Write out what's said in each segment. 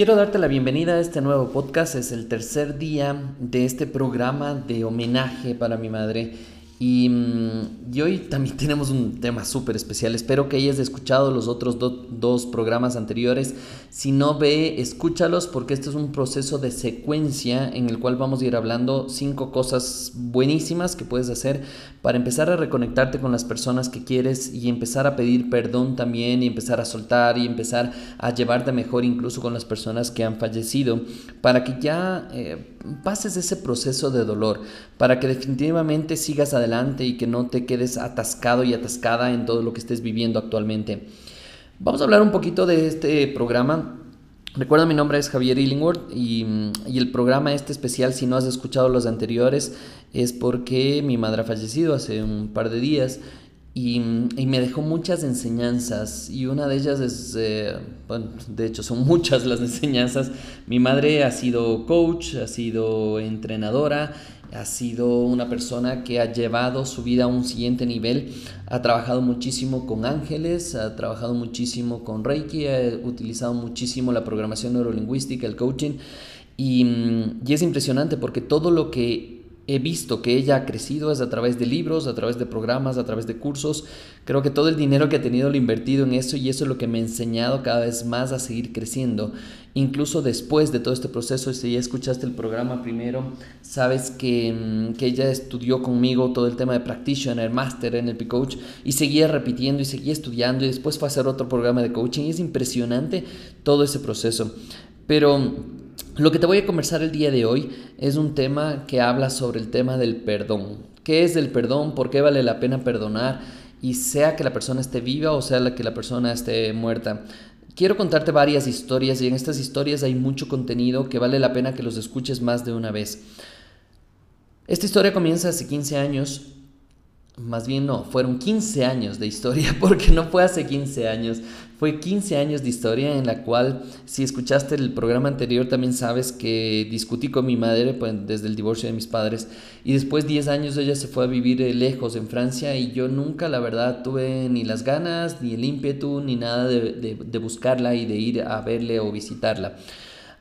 Quiero darte la bienvenida a este nuevo podcast. Es el tercer día de este programa de homenaje para mi madre. Mm, y, hoy también tenemos un tema súper especial. Espero que hayas escuchado los otros dos programas anteriores. Si no ve, escúchalos porque este es un proceso de secuencia en el cual vamos a ir hablando cinco cosas buenísimas que puedes hacer para empezar a reconectarte con las personas que quieres y empezar a pedir perdón también y empezar a soltar y empezar a llevarte mejor incluso con las personas que han fallecido para que ya eh, pases ese proceso de dolor, para que definitivamente sigas adelante y que no te quedes atascado y atascada en todo lo que estés viviendo actualmente. Vamos a hablar un poquito de este programa. Recuerda, mi nombre es Javier Illingworth y, y, el programa este especial, si no has escuchado los anteriores, es porque mi madre ha fallecido hace un par de días y, y me dejó muchas enseñanzas y una de ellas es, eh, bueno, de hecho son muchas las enseñanzas. Mi madre ha sido coach, ha sido entrenadora ha sido una persona que ha llevado su vida a un siguiente nivel, ha trabajado muchísimo con ángeles, ha trabajado muchísimo con Reiki, ha utilizado muchísimo la programación neurolingüística, el coaching, y, y es impresionante porque todo lo que he visto que ella ha crecido es a través de libros, a través de programas, a través de cursos. Creo que todo el dinero que ha tenido lo he invertido en eso y eso es lo que me ha enseñado cada vez más a seguir creciendo. Incluso después de todo este proceso, si ya escuchaste el programa primero, sabes que, mm, que ella estudió conmigo todo el tema de practitioner, master, en el Coach y seguía repitiendo y seguía estudiando y después fue a hacer otro programa de coaching es impresionante todo ese proceso. Pero lo que te voy a conversar el día de hoy es un tema que habla sobre el tema del perdón. ¿Qué es el perdón? ¿Por qué vale la pena perdonar? Y sea que la persona esté viva o sea que la persona esté muerta. Quiero contarte varias historias y en estas historias hay mucho contenido que vale la pena que los escuches más de una vez. Esta historia comienza hace 15 años, más bien no, fueron 15 años de historia, porque no fue hace 15 años, fue 15 años de historia en la cual, si escuchaste el programa anterior, también sabes que discutí con mi madre pues, desde el divorcio de mis padres y después 10 años ella se fue a vivir eh, lejos en Francia y yo nunca, la verdad, tuve ni las ganas, ni el ímpetu, ni nada de, de buscarla y de ir a verle o visitarla.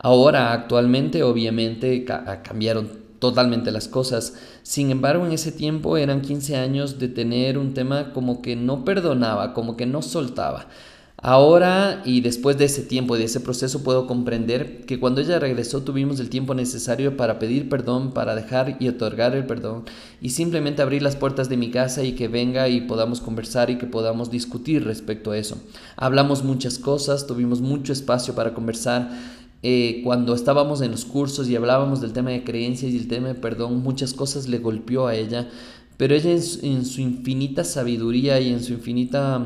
Ahora, actualmente, obviamente, cambiaron totalmente las cosas. Sin embargo, en ese tiempo eran 15 años de tener un tema como que no perdonaba, como que no soltaba. Ahora y después de ese tiempo de ese proceso puedo comprender que cuando ella regresó tuvimos el tiempo necesario para pedir perdón, para dejar y otorgar el perdón y simplemente abrir las puertas de mi casa y que venga y podamos conversar y que podamos discutir respecto a eso. Hablamos muchas cosas, tuvimos mucho espacio para conversar. Eh, cuando estábamos en los cursos y hablábamos del tema de creencias y el tema de perdón, muchas cosas le golpeó a ella, pero ella en su infinita sabiduría y en su infinita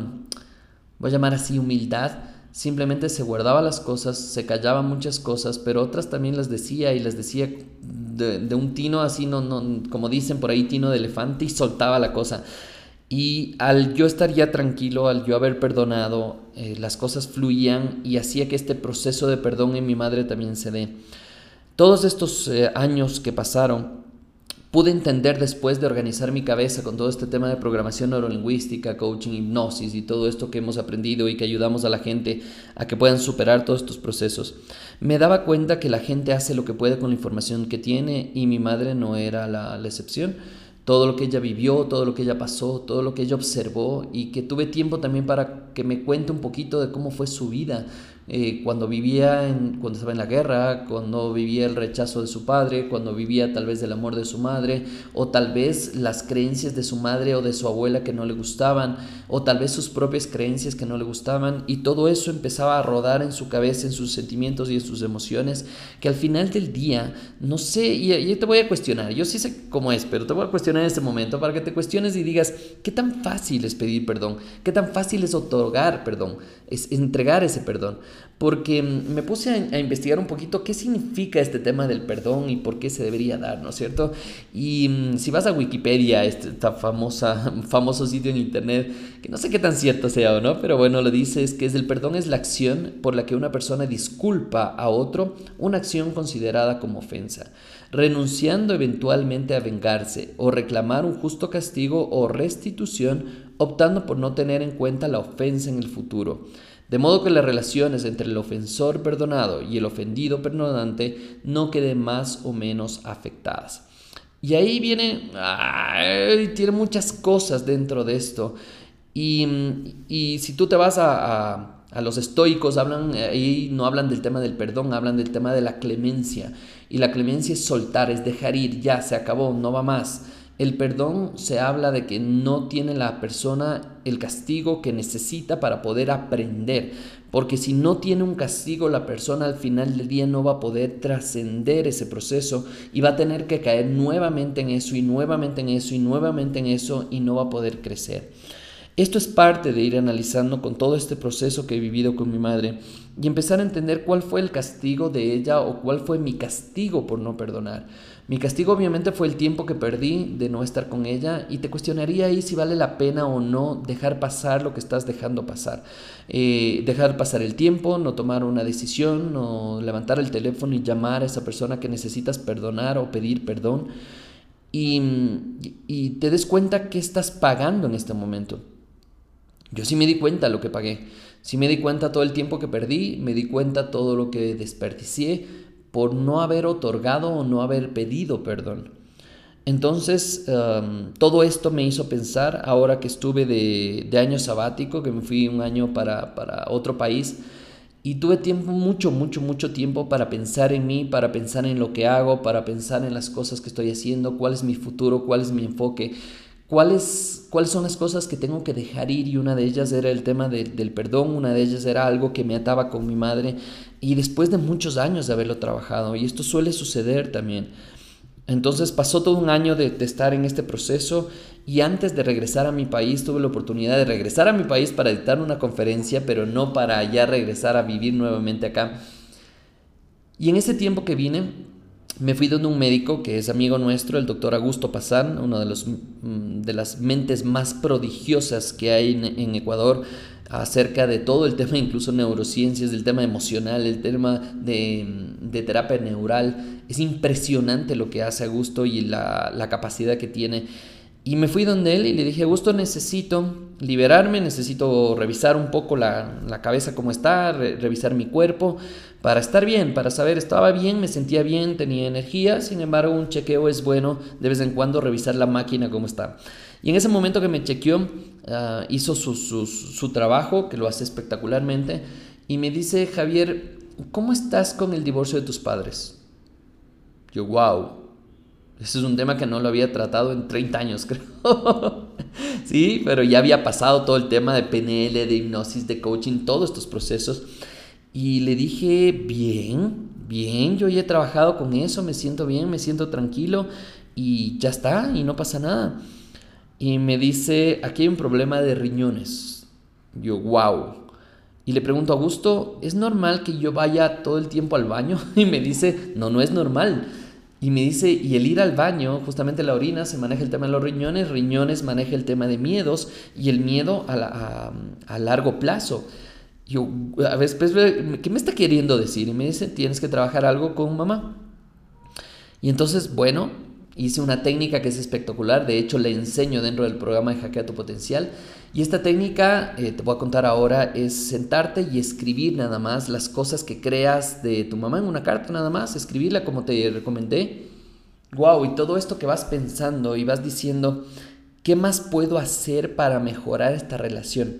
voy a llamar así humildad, simplemente se guardaba las cosas, se callaba muchas cosas, pero otras también las decía y las decía de, un tino así, no, no, como dicen por ahí, tino de elefante y soltaba la cosa. Y al yo estar ya tranquilo, al yo haber perdonado, eh, las cosas fluían y hacía que este proceso de perdón en mi madre también se dé. Todos estos eh, años que pasaron, pude entender después de organizar mi cabeza con todo este tema de programación neurolingüística, coaching, hipnosis y todo esto que hemos aprendido y que ayudamos a la gente a que puedan superar todos estos procesos. Me daba cuenta que la gente hace lo que puede con la información que tiene y mi madre no era la, la excepción todo lo que ella vivió, todo lo que ella pasó, todo lo que ella observó y que tuve tiempo también para que me cuente un poquito de cómo fue su vida, eh, cuando vivía, en, cuando estaba en la guerra, cuando vivía el rechazo de su padre, cuando vivía tal vez el amor de su madre, o tal vez las creencias de su madre o de su abuela que no le gustaban, o tal vez sus propias creencias que no le gustaban, y todo eso empezaba a rodar en su cabeza, en sus sentimientos y en sus emociones, que al final del día, no sé, y, y te voy a cuestionar, yo sí sé cómo es, pero te voy a cuestionar en este momento para que te cuestiones y digas, ¿qué tan fácil es pedir perdón? ¿Qué tan fácil es otorgar perdón? Es entregar ese perdón porque me puse a, investigar un poquito qué significa este tema del perdón y por qué se debería dar, ¿no es cierto? Y mm, si vas a Wikipedia, este famosa, famoso sitio en internet, que no sé qué tan cierto sea o no, pero bueno, lo dice, es que es el perdón es la acción por la que una persona disculpa a otro una acción considerada como ofensa, renunciando eventualmente a vengarse o reclamar un justo castigo o restitución, optando por no tener en cuenta la ofensa en el futuro. De modo que las relaciones entre el ofensor perdonado y el ofendido perdonante no queden más o menos afectadas. Y ahí viene, tiene muchas cosas dentro de esto. Y, si tú te vas a, a, los estoicos, hablan, ahí no hablan del tema del perdón, hablan del tema de la clemencia. Y la clemencia es soltar, es dejar ir, ya se acabó, no va más. El perdón se habla de que no tiene la persona el castigo que necesita para poder aprender, porque si no tiene un castigo la persona al final del día no va a poder trascender ese proceso y va a tener que caer nuevamente en eso y nuevamente en eso y nuevamente en eso y no va a poder crecer. Esto es parte de ir analizando con todo este proceso que he vivido con mi madre y empezar a entender cuál fue el castigo de ella o cuál fue mi castigo por no perdonar. Mi castigo obviamente fue el tiempo que perdí de no estar con ella y te cuestionaría ahí si vale la pena o no dejar pasar lo que estás dejando pasar. Eh, dejar pasar el tiempo, no tomar una decisión, no levantar el teléfono y llamar a esa persona que necesitas perdonar o pedir perdón y, y te des cuenta que estás pagando en este momento. Yo sí me di cuenta lo que pagué, sí me di cuenta todo el tiempo que perdí, me di cuenta todo lo que desperdicié, por no haber otorgado o no haber pedido perdón. Entonces, um, todo esto me hizo pensar, ahora que estuve de, año sabático, que me fui un año para, para, otro país, y tuve tiempo, mucho, mucho, mucho tiempo para pensar en mí, para pensar en lo que hago, para pensar en las cosas que estoy haciendo, cuál es mi futuro, cuál es mi enfoque, cuáles, cuáles son las cosas que tengo que dejar ir, y una de ellas era el tema del perdón, una de ellas era algo que me ataba con mi madre, y después de muchos años de haberlo trabajado, y esto suele suceder también. Entonces pasó todo un año de, estar en este proceso y antes de regresar a mi país tuve la oportunidad de regresar a mi país para editar una conferencia, pero no para ya regresar a vivir nuevamente acá. Y en ese tiempo que vine, me fui donde un médico que es amigo nuestro, el doctor Augusto Pazán, uno de, los, mm, de las mentes más prodigiosas que hay en Ecuador acerca de todo el tema, incluso neurociencias, del tema emocional, el tema de, terapia neural. Es impresionante lo que hace Augusto y la, capacidad que tiene. Y me fui donde él y le dije, Augusto, necesito liberarme, necesito revisar un poco la, cabeza como está, revisar mi cuerpo, para estar bien, para saber, estaba bien, me sentía bien, tenía energía, sin embargo un chequeo es bueno de vez en cuando revisar la máquina como está. Y en ese momento que me chequeó, ah, hizo su, su, trabajo, que lo hace espectacularmente, y me dice, Javier, ¿cómo estás con el divorcio de tus padres? Yo, wow, ese es un tema que no lo había tratado en 30 años, creo. sí, pero ya había pasado todo el tema de PNL, de hipnosis, de coaching, todos estos procesos. Y le dije, bien, bien, yo ya he trabajado con eso, me siento bien, me siento tranquilo y ya está, y no pasa nada y me dice, aquí hay un problema de riñones. Yo, wow. Y le pregunto a Augusto, ¿es normal que yo vaya todo el tiempo al baño? Y me dice, no, no es normal. Y me dice, y el ir al baño, justamente la orina, se maneja el tema de los riñones, riñones maneja el tema de miedos y el miedo a, largo plazo. Yo, a ver, pues, ¿qué me está queriendo decir? Y me dice, tienes que trabajar algo con mamá. Y entonces, bueno, Hice una técnica que es espectacular, de hecho le enseño dentro del programa de Hackea tu Potencial. Y esta técnica, eh, te voy a contar ahora, es sentarte y escribir nada más las cosas que creas de tu mamá en una carta nada más, escribirla como te recomendé. Wow, y todo esto que vas pensando y vas diciendo, ¿qué más puedo hacer para mejorar esta relación?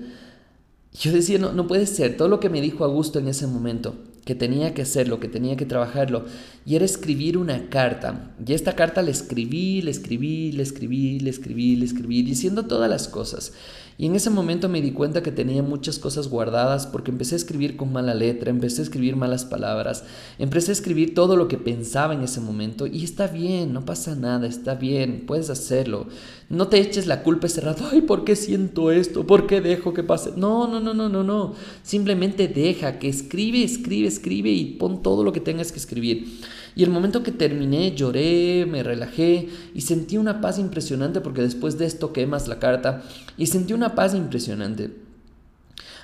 Yo decía, no, no puede ser, todo lo que me dijo Augusto en ese momento que tenía que hacerlo, que tenía que trabajarlo, y era escribir una carta. Y esta carta la escribí, la escribí, la escribí, la escribí, la escribí, diciendo todas las cosas. Y en ese momento me di cuenta que tenía muchas cosas guardadas porque empecé a escribir con mala letra, empecé a escribir malas palabras, empecé a escribir todo lo que pensaba en ese momento y está bien, no pasa nada, está bien, puedes hacerlo. No te eches la culpa ese rato, ay, ¿por qué siento esto? ¿Por qué dejo que pase? No, no, no, no, no, no. Simplemente deja que escribe, escribe, escribe y pon todo lo que tengas que escribir. Y el momento que terminé, lloré, me relajé y sentí una paz impresionante porque después de esto quemas la carta y sentí una paz impresionante.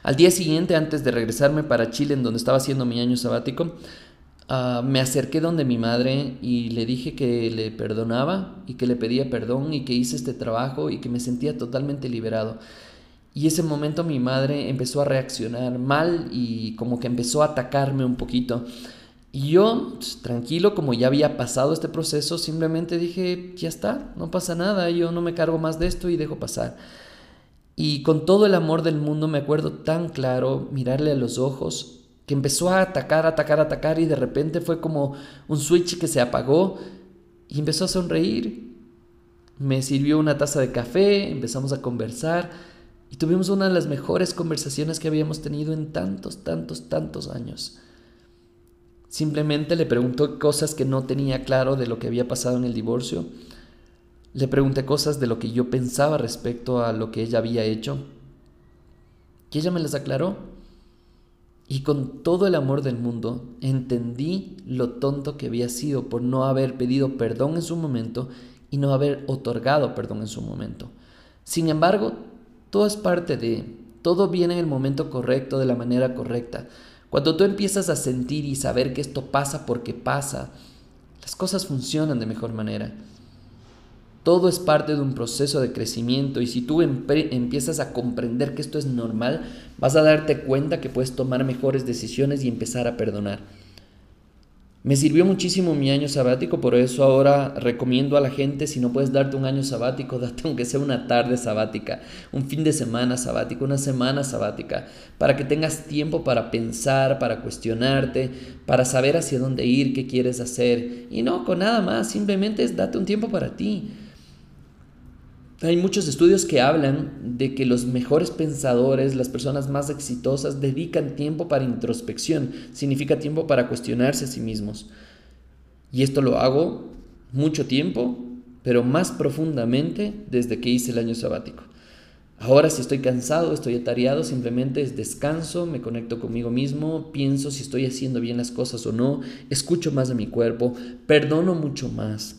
Al día siguiente, antes de regresarme para Chile, en donde estaba haciendo mi año sabático, ah, me acerqué donde mi madre y le dije que le perdonaba y que le pedía perdón y que hice este trabajo y que me sentía totalmente liberado. Y ese momento mi madre empezó a reaccionar mal y como que empezó a atacarme un poquito. Y yo, pues, tranquilo, como ya había pasado este proceso, simplemente dije, ya está, no pasa nada, yo no me cargo más de esto y dejo pasar. Y con todo el amor del mundo me acuerdo tan claro mirarle a los ojos, que empezó a atacar, atacar, atacar y de repente fue como un switch que se apagó y empezó a sonreír. Me sirvió una taza de café, empezamos a conversar y tuvimos una de las mejores conversaciones que habíamos tenido en tantos, tantos, tantos años. Simplemente le preguntó cosas que no tenía claro de lo que había pasado en el divorcio. Le pregunté cosas de lo que yo pensaba respecto a lo que ella había hecho. Y ella me las aclaró. Y con todo el amor del mundo entendí lo tonto que había sido por no haber pedido perdón en su momento y no haber otorgado perdón en su momento. Sin embargo, todo es parte de, todo viene en el momento correcto, de la manera correcta. Cuando tú empiezas a sentir y saber que esto pasa porque pasa, las cosas funcionan de mejor manera. Todo es parte de un proceso de crecimiento y si tú empiezas a comprender que esto es normal, vas a darte cuenta que puedes tomar mejores decisiones y empezar a perdonar. Me sirvió muchísimo mi año sabático, por eso ahora recomiendo a la gente, si no puedes darte un año sabático, date aunque sea una tarde sabática, un fin de semana sabático, una semana sabática, para que tengas tiempo para pensar, para cuestionarte, para saber hacia dónde ir, qué quieres hacer. Y no, con nada más, simplemente es date un tiempo para ti. Hay muchos estudios que hablan de que los mejores pensadores, las personas más exitosas, dedican tiempo para introspección, significa tiempo para cuestionarse a sí mismos. Y esto lo hago mucho tiempo, pero más profundamente desde que hice el año sabático. Ahora si estoy cansado, estoy atareado, simplemente es descanso, me conecto conmigo mismo, pienso si estoy haciendo bien las cosas o no, escucho más de mi cuerpo, perdono mucho más.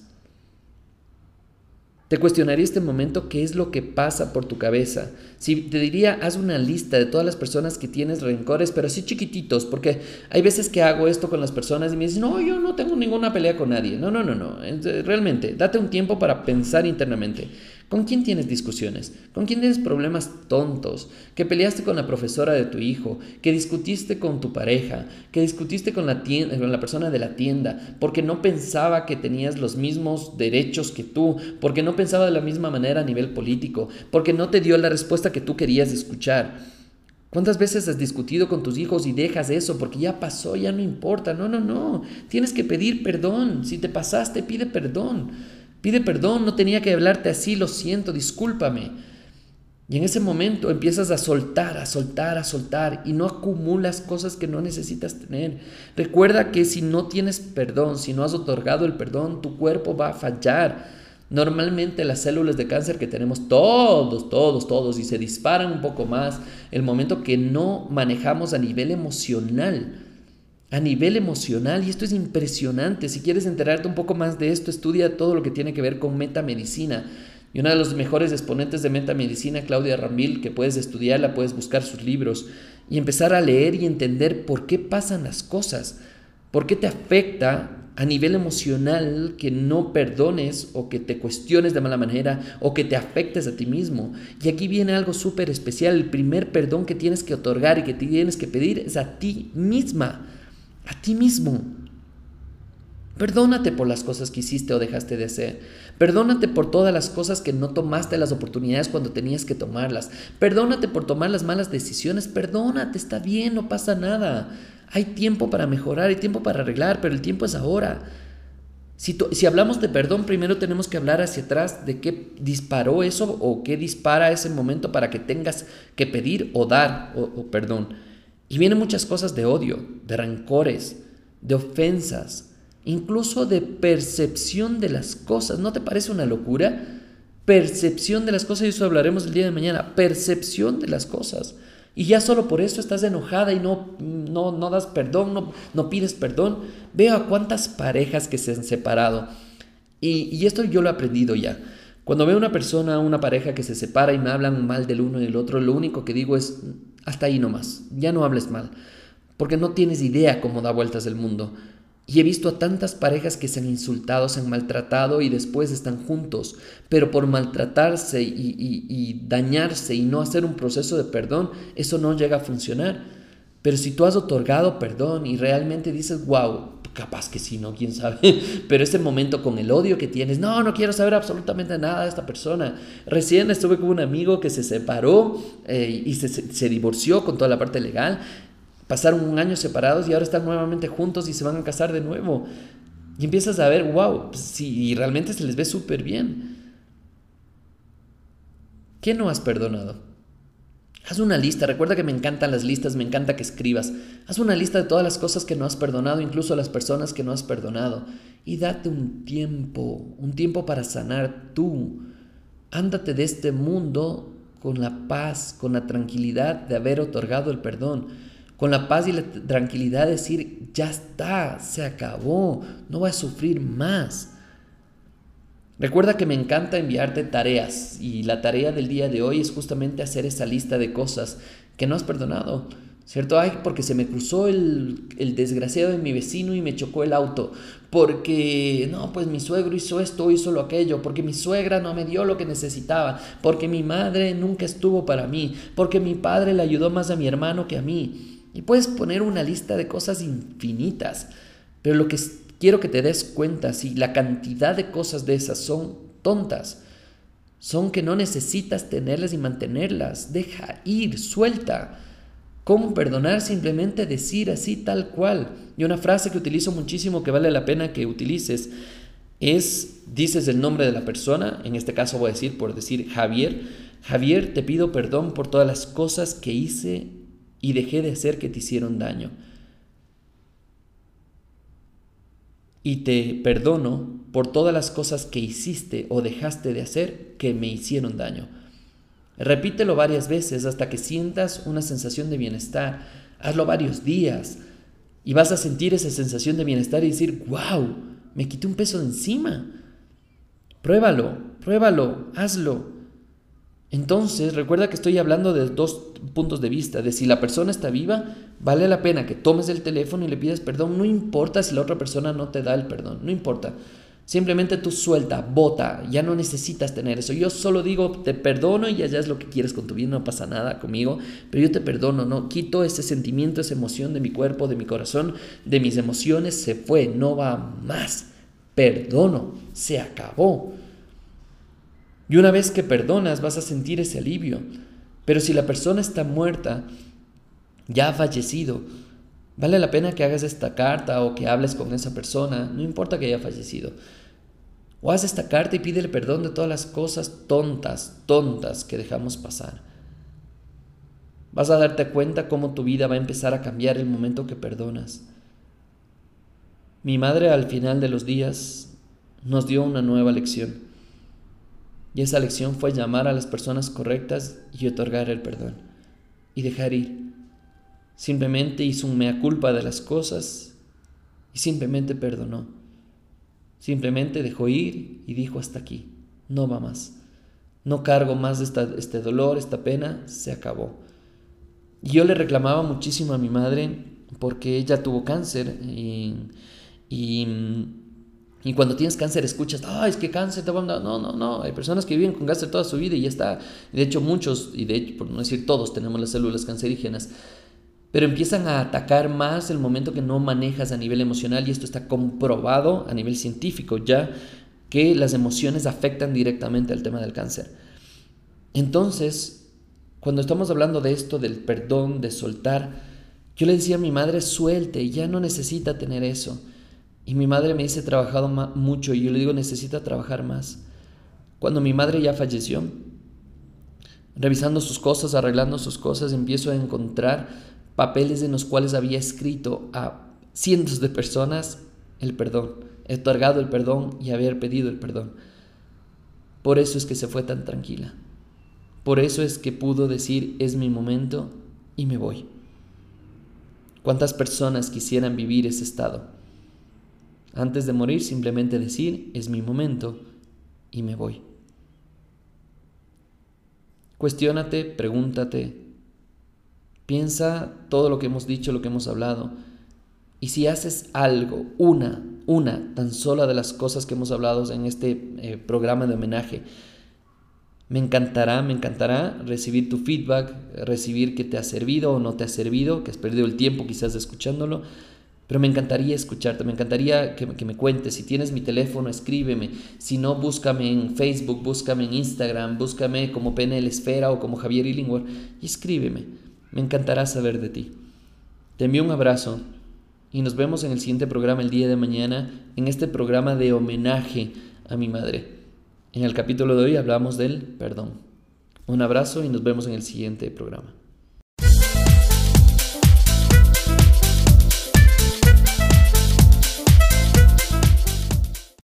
Te cuestionaría este momento qué es lo que pasa por tu cabeza. Si te diría, haz una lista de todas las personas que tienes rencores, pero así chiquititos, porque hay veces que hago esto con las personas y me dicen, no, yo no tengo ninguna pelea con nadie. No, no, no, no. Realmente, date un tiempo para pensar internamente. ¿Con quién tienes discusiones? ¿Con quién tienes problemas tontos? ¿Que peleaste con la profesora de tu hijo? ¿Que discutiste con tu pareja? ¿Que discutiste con la, persona de la tienda? Porque no pensaba que tenías los mismos derechos que tú? Porque no pensaba de la misma manera a nivel político? Porque no te dio la respuesta que tú querías escuchar? ¿Cuántas veces has discutido con tus hijos y dejas eso porque ya pasó, ya no importa? No, no, no. Tienes que pedir perdón. Si te pasaste, pide perdón. Pide perdón, no tenía que hablarte así, lo siento, discúlpame. Y en ese momento empiezas a soltar, a soltar, a soltar y no acumulas cosas que no necesitas tener. Recuerda que si no tienes perdón, si no has otorgado el perdón, tu cuerpo va a fallar. Normalmente las células de cáncer que tenemos todos, todos, todos, y se disparan un poco más el momento que no manejamos a nivel emocional a nivel emocional y esto es impresionante. Si quieres enterarte un poco más de esto, estudia todo lo que tiene que ver con metamedicina. Y una de los mejores exponentes de metamedicina, Claudia Ramil, que puedes estudiarla, puedes buscar sus libros y empezar a leer y entender por qué pasan las cosas, por qué te afecta a nivel emocional que no perdones o que te cuestiones de mala manera o que te afectes a ti mismo. Y aquí viene algo súper especial. El primer perdón que tienes que otorgar y que tienes que pedir es a ti misma a ti mismo. Perdónate por las cosas que hiciste o dejaste de hacer. Perdónate por todas las cosas que no tomaste las oportunidades cuando tenías que tomarlas. Perdónate por tomar las malas decisiones. Perdónate, está bien, no pasa nada. Hay tiempo para mejorar, hay tiempo para arreglar, pero el tiempo es ahora. Si, si hablamos de perdón, primero tenemos que hablar hacia atrás de qué disparó eso o qué dispara ese momento para que tengas que pedir o dar o perdón. Y vienen muchas cosas de odio, de rencores, de ofensas, incluso de percepción de las cosas. ¿No te parece una locura? Percepción de las cosas, y eso hablaremos el día de mañana. Percepción de las cosas. Y ya solo por eso estás enojada y no, no, no das perdón, no, no pides perdón. Veo a cuántas parejas que se han separado. Y, y esto yo lo he aprendido ya. Cuando veo una persona, una pareja que se separa y me hablan mal del uno y del otro, lo único que digo es, hasta ahí nomás, ya no hables mal, porque no tienes idea cómo da vueltas el mundo. Y he visto a tantas parejas que se han insultado, se han maltratado y después están juntos. Pero por maltratarse y, dañarse y no hacer un proceso de perdón, eso no llega a funcionar. Pero si tú has otorgado perdón y realmente dices, wow, capaz que sí, ¿no? ¿Quién sabe? Pero ese momento con el odio que tienes, no, no quiero saber absolutamente nada de esta persona. Recién estuve con un amigo que se separó eh, y se, se divorció con toda la parte legal Pasaron un año separados y ahora están nuevamente juntos y se van a casar de nuevo. Y empiezas a ver, wow, pues sí, y realmente se les ve súper bien. ¿Qué no has perdonado? Haz una lista, recuerda que me encantan las listas, me encanta que escribas. Haz una lista de todas las cosas que no has perdonado, incluso las personas que no has perdonado. Y date un tiempo, un tiempo para sanar tú. Ándate de este mundo con la paz, con la tranquilidad de haber otorgado el perdón con la paz y la tranquilidad decir, ya está, se acabó, no voy a sufrir más. Recuerda que me encanta enviarte tareas y la tarea del día de hoy es justamente hacer esa lista de cosas que no has perdonado. ¿Cierto? Ay, porque se me cruzó el, el, desgraciado de mi vecino y me chocó el auto. Porque, no, pues mi suegro hizo esto, hizo lo aquello. Porque mi suegra no me dio lo que necesitaba. Porque mi madre nunca estuvo para mí. Porque mi padre le ayudó más a mi hermano que a mí. Y puedes poner una lista de cosas infinitas, pero lo que quiero que te des cuenta, si la cantidad de cosas de esas son tontas, son que no necesitas tenerlas y mantenerlas, deja ir, suelta. ¿Cómo perdonar? Simplemente decir así tal cual. Y una frase que utilizo muchísimo que vale la pena que utilices es, dices el nombre de la persona, en este caso voy a decir por decir Javier, Javier, te pido perdón por todas las cosas que hice y dejé de hacer que te hicieron daño. Y te perdono por todas las cosas que hiciste o dejaste de hacer que me hicieron daño. Repítelo varias veces hasta que sientas una sensación de bienestar. Hazlo varios días y vas a sentir esa sensación de bienestar y decir, wow, me quité un peso de encima. Pruébalo, pruébalo, hazlo. Entonces, recuerda que estoy hablando de dos puntos de vista, de si la persona está viva, vale la pena que tomes el teléfono y le pidas perdón, no importa si la otra persona no te da el perdón, no importa. Simplemente tú suelta, bota, ya no necesitas tener eso. Yo solo digo, te perdono y allá es lo que quieres con tu vida, no pasa nada conmigo, pero yo te perdono, no quito ese sentimiento, esa emoción de mi cuerpo, de mi corazón, de mis emociones, se fue, no va más. Perdono, se acabó. Y una vez que perdonas vas a sentir ese alivio. Pero si la persona está muerta, ya ha fallecido, vale la pena que hagas esta carta o que hables con esa persona, no importa que haya fallecido. O haz esta carta y pídele perdón de todas las cosas tontas, tontas que dejamos pasar. Vas a darte cuenta cómo tu vida va a empezar a cambiar el momento que perdonas. Mi madre al final de los días nos dio una nueva lección. Y esa lección fue llamar a las personas correctas y otorgar el perdón. Y dejar ir. Simplemente hizo un mea culpa de las cosas y simplemente perdonó. Simplemente dejó ir y dijo hasta aquí. No va más. No cargo más este dolor, esta pena, se acabó. Y yo le reclamaba muchísimo a mi madre porque ella tuvo cáncer y, y y cuando tienes cáncer escuchas, ah, es que cáncer te va. No, no, no. Hay personas que viven con cáncer toda su vida y ya está. De hecho, muchos, y de hecho, por no decir todos, tenemos las células cancerígenas. Pero empiezan a atacar más el momento que no manejas a nivel emocional y esto está comprobado a nivel científico ya que las emociones afectan directamente al tema del cáncer. Entonces, cuando estamos hablando de esto, del perdón, de soltar, yo le decía a mi madre, suelte, ya no necesita tener eso. Y mi madre me dice, trabajado mucho y yo le digo, necesita trabajar más. Cuando mi madre ya falleció, revisando sus cosas, arreglando sus cosas, empiezo a encontrar papeles en los cuales había escrito a cientos de personas el perdón, otorgado el perdón y haber pedido el perdón. Por eso es que se fue tan tranquila. Por eso es que pudo decir, es mi momento y me voy. ¿Cuántas personas quisieran vivir ese estado? Antes de morir simplemente decir, es mi momento y me voy. Cuestiónate, pregúntate, piensa todo lo que hemos dicho, lo que hemos hablado. Y si haces algo, una, una, tan sola de las cosas que hemos hablado en este eh, programa de homenaje, me encantará, me encantará recibir tu feedback, recibir que te ha servido o no te ha servido, que has perdido el tiempo quizás escuchándolo, pero me encantaría escucharte, me encantaría que, me cuentes. Si tienes mi teléfono, escríbeme. Si no, búscame en Facebook, búscame en Instagram, búscame como PNL Esfera o como Javier Illingworth y escríbeme. Me encantará saber de ti. Te envío un abrazo y nos vemos en el siguiente programa el día de mañana, en este programa de homenaje a mi madre. En el capítulo de hoy hablamos del perdón. Un abrazo y nos vemos en el siguiente programa.